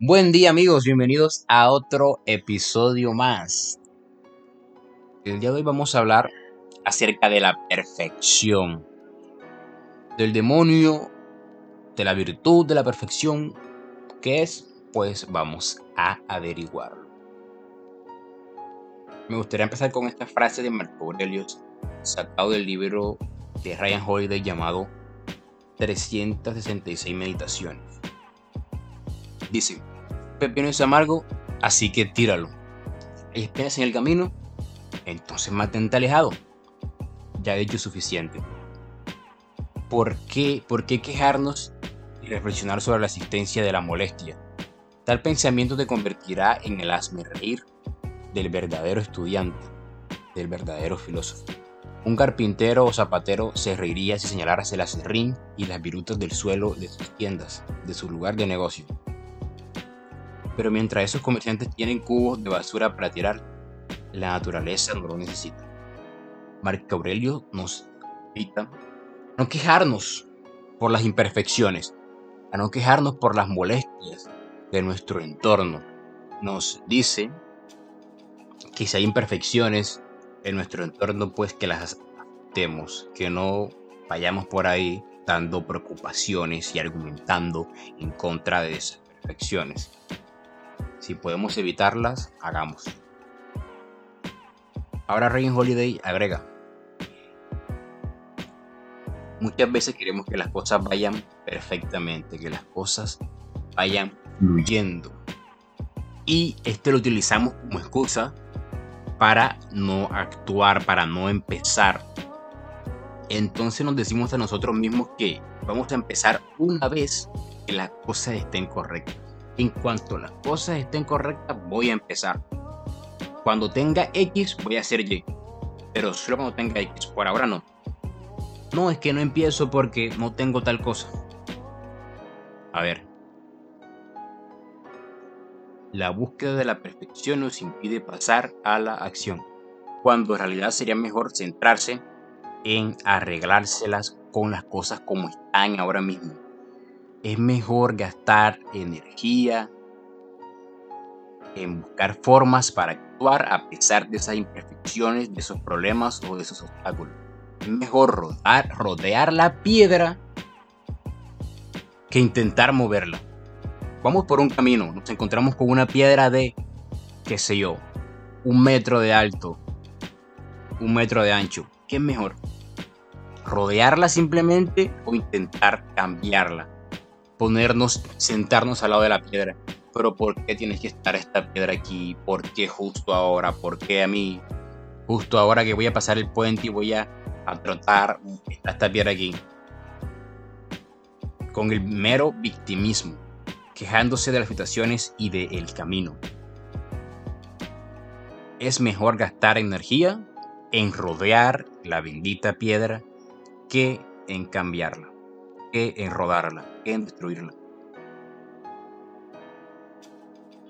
Buen día amigos, bienvenidos a otro episodio más. El día de hoy vamos a hablar acerca de la perfección, del demonio, de la virtud de la perfección. ¿Qué es? Pues vamos a averiguarlo. Me gustaría empezar con esta frase de Marco Aurelio, sacado del libro de Ryan Holiday llamado 366 Meditaciones. Dice, pepino es amargo, así que tíralo. Hay espinas en el camino, entonces mantente alejado. Ya he dicho suficiente. ¿Por qué, ¿Por qué quejarnos y reflexionar sobre la existencia de la molestia? Tal pensamiento te convertirá en el asme reír del verdadero estudiante, del verdadero filósofo. Un carpintero o zapatero se reiría si señalara el acerrín y las virutas del suelo de sus tiendas, de su lugar de negocio pero mientras esos comerciantes tienen cubos de basura para tirar, la naturaleza no lo necesita. Marco Aurelio nos invita a no quejarnos por las imperfecciones, a no quejarnos por las molestias de nuestro entorno. Nos dice que si hay imperfecciones en nuestro entorno, pues que las aceptemos, que no vayamos por ahí dando preocupaciones y argumentando en contra de esas imperfecciones. Si podemos evitarlas, hagamos. Ahora Rain Holiday agrega. Muchas veces queremos que las cosas vayan perfectamente, que las cosas vayan fluyendo. Y este lo utilizamos como excusa para no actuar, para no empezar. Entonces nos decimos a nosotros mismos que vamos a empezar una vez que las cosas estén correctas. En cuanto las cosas estén correctas, voy a empezar. Cuando tenga X, voy a hacer Y. Pero solo cuando tenga X. Por ahora no. No, es que no empiezo porque no tengo tal cosa. A ver. La búsqueda de la perfección nos impide pasar a la acción, cuando en realidad sería mejor centrarse en arreglárselas con las cosas como están ahora mismo es mejor gastar energía en buscar formas para actuar a pesar de esas imperfecciones, de esos problemas o de esos obstáculos. Es mejor rodear la piedra que intentar moverla. Vamos por un camino, nos encontramos con una piedra de, qué sé yo, un metro de alto, un metro de ancho. ¿Qué es mejor? ¿Rodearla simplemente o intentar cambiarla? Ponernos, sentarnos al lado de la piedra. Pero ¿por qué tienes que estar esta piedra aquí? ¿Por qué justo ahora? ¿Por qué a mí? Justo ahora que voy a pasar el puente y voy a, trotar esta piedra aquí. Con el mero victimismo, quejándose de las situaciones y del camino. Es mejor gastar energía en rodear la bendita piedra que en cambiarla que en rodarla, que en destruirla.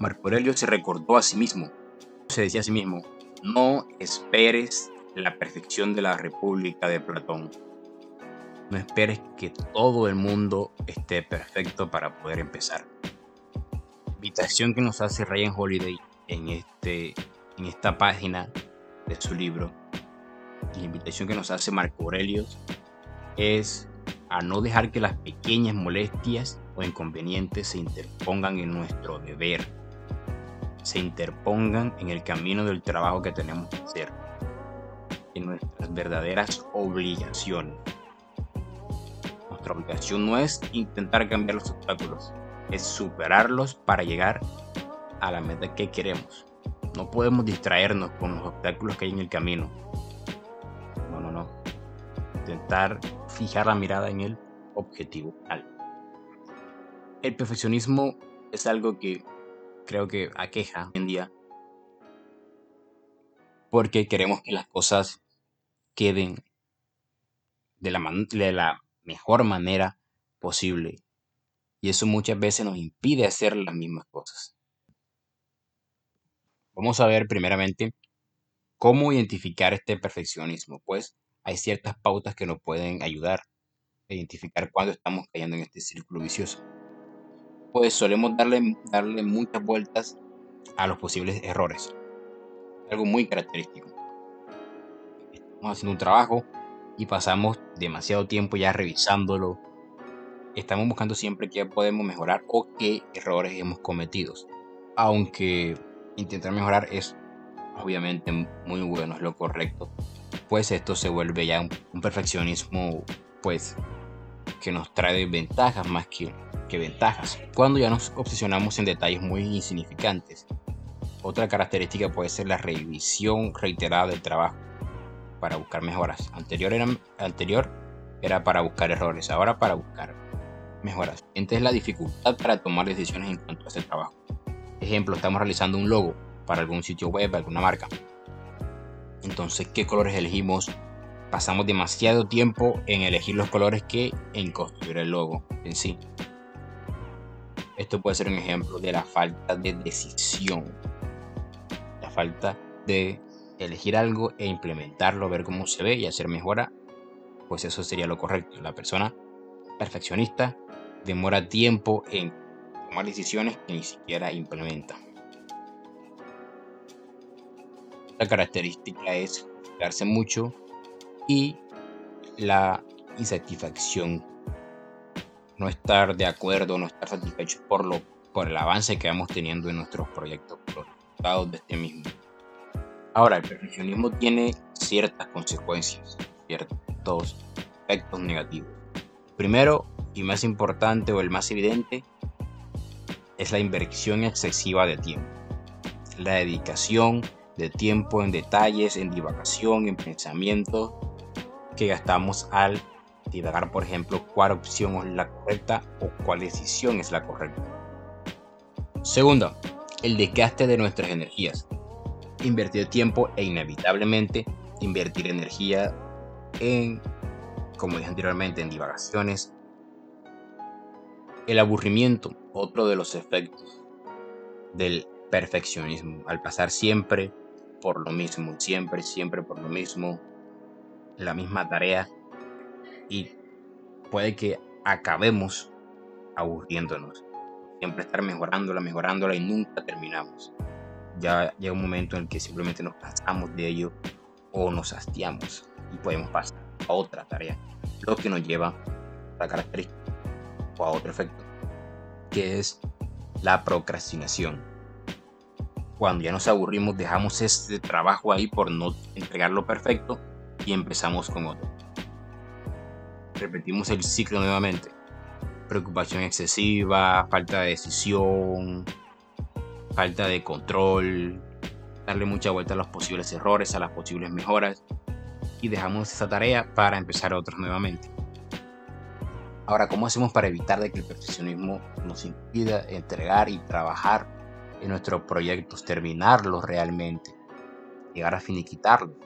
Marco Aurelio se recordó a sí mismo, se decía a sí mismo, no esperes la perfección de la República de Platón. No esperes que todo el mundo esté perfecto para poder empezar. Invitación que nos hace Ryan Holiday en, este, en esta página de su libro. La invitación que nos hace Marco Aurelio es a no dejar que las pequeñas molestias o inconvenientes se interpongan en nuestro deber, se interpongan en el camino del trabajo que tenemos que hacer, en nuestras verdaderas obligaciones. Nuestra obligación no es intentar cambiar los obstáculos, es superarlos para llegar a la meta que queremos. No podemos distraernos con los obstáculos que hay en el camino. No, no, no. Intentar fijar la mirada en el objetivo El perfeccionismo es algo que creo que aqueja hoy en día porque queremos que las cosas queden de la, de la mejor manera posible y eso muchas veces nos impide hacer las mismas cosas. Vamos a ver primeramente cómo identificar este perfeccionismo, pues hay ciertas pautas que nos pueden ayudar a identificar cuándo estamos cayendo en este círculo vicioso. pues solemos darle, darle muchas vueltas a los posibles errores. Algo muy característico. Estamos haciendo un trabajo y pasamos demasiado tiempo ya revisándolo. Estamos buscando siempre qué podemos mejorar o qué errores hemos cometido. Aunque intentar mejorar es obviamente muy bueno, es lo correcto. Pues esto se vuelve ya un, perfeccionismo pues que nos trae ventajas más que, que ventajas. Cuando ya nos obsesionamos en detalles muy insignificantes. Otra característica puede ser la revisión reiterada del trabajo para buscar mejoras. Anterior era, anterior era para buscar errores, ahora para buscar mejoras. Entonces la dificultad para tomar decisiones en cuanto a ese trabajo. Ejemplo, estamos realizando un logo para algún sitio web, alguna marca. Entonces, ¿qué colores elegimos? Pasamos demasiado tiempo en elegir los colores que en construir el logo en sí. Esto puede ser un ejemplo de la falta de decisión. La falta de elegir algo e implementarlo, ver cómo se ve y hacer mejora. Pues eso sería lo correcto. La persona perfeccionista demora tiempo en tomar decisiones que ni siquiera implementa. La característica es darse mucho y la insatisfacción. No estar de acuerdo, no estar satisfecho por, lo, por el avance que vamos teniendo en nuestros proyectos, por los resultados de este mismo. Ahora, el perfeccionismo tiene ciertas consecuencias, ciertos efectos negativos. Primero, y más importante o el más evidente, es la inversión excesiva de tiempo. La dedicación de tiempo en detalles, en divagación, en pensamiento que gastamos al divagar, por ejemplo, cuál opción es la correcta o cuál decisión es la correcta. Segunda, el desgaste de nuestras energías. Invertir tiempo e inevitablemente invertir energía en, como dije anteriormente, en divagaciones. El aburrimiento, otro de los efectos del perfeccionismo, al pasar siempre por lo mismo, siempre, siempre por lo mismo, la misma tarea y puede que acabemos aburriéndonos. Siempre estar mejorándola, mejorándola y nunca terminamos. Ya llega un momento en el que simplemente nos pasamos de ello o nos hastiamos y podemos pasar a otra tarea, lo que nos lleva a la característica o a otro efecto, que es la procrastinación cuando ya nos aburrimos, dejamos este trabajo ahí por no entregarlo perfecto y empezamos con otro. Repetimos el ciclo nuevamente. Preocupación excesiva, falta de decisión, falta de control, darle mucha vuelta a los posibles errores, a las posibles mejoras y dejamos esa tarea para empezar otros nuevamente. Ahora, ¿cómo hacemos para evitar de que el perfeccionismo nos impida entregar y trabajar en nuestros proyectos, terminarlos realmente, llegar a finiquitarlos,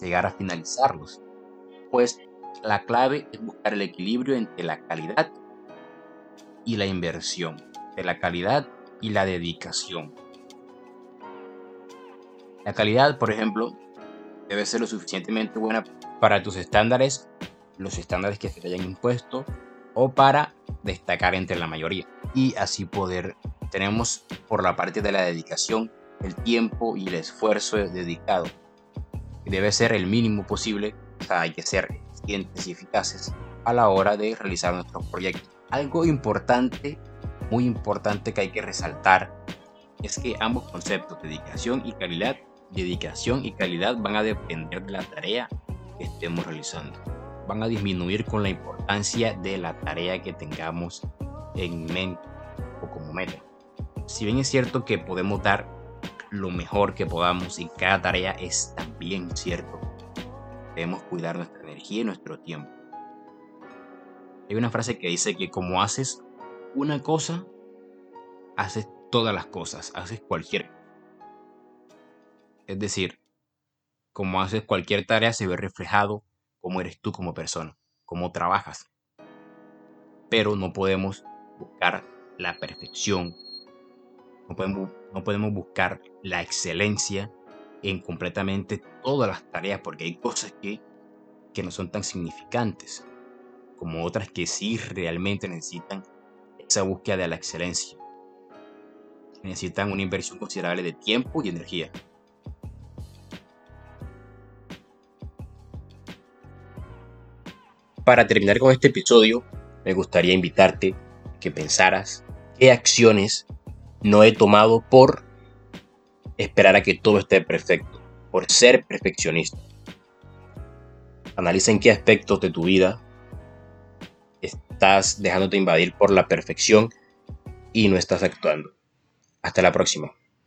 llegar a finalizarlos. Pues la clave es buscar el equilibrio entre la calidad y la inversión, de la calidad y la dedicación. La calidad, por ejemplo, debe ser lo suficientemente buena para tus estándares, los estándares que se te hayan impuesto, o para destacar entre la mayoría y así poder tenemos por la parte de la dedicación el tiempo y el esfuerzo dedicado. Debe ser el mínimo posible, o sea, hay que ser eficientes y eficaces a la hora de realizar nuestros proyectos. Algo importante, muy importante que hay que resaltar, es que ambos conceptos, dedicación y calidad, dedicación y calidad van a depender de la tarea que estemos realizando. Van a disminuir con la importancia de la tarea que tengamos en mente o como meta si bien es cierto que podemos dar lo mejor que podamos en cada tarea, es también cierto. Debemos cuidar nuestra energía y nuestro tiempo. Hay una frase que dice que como haces una cosa, haces todas las cosas, haces cualquier. Es decir, como haces cualquier tarea, se ve reflejado cómo eres tú como persona, cómo trabajas. Pero no podemos buscar la perfección no podemos, buscar la excelencia en completamente todas las tareas porque hay cosas que, que no son tan significantes como otras que sí realmente necesitan esa búsqueda de la excelencia. Necesitan una inversión considerable de tiempo y energía. Para terminar con este episodio, me gustaría invitarte que pensaras qué acciones no he tomado por esperar a que todo esté perfecto, por ser perfeccionista. Analiza en qué aspectos de tu vida estás dejándote invadir por la perfección y no estás actuando. Hasta la próxima.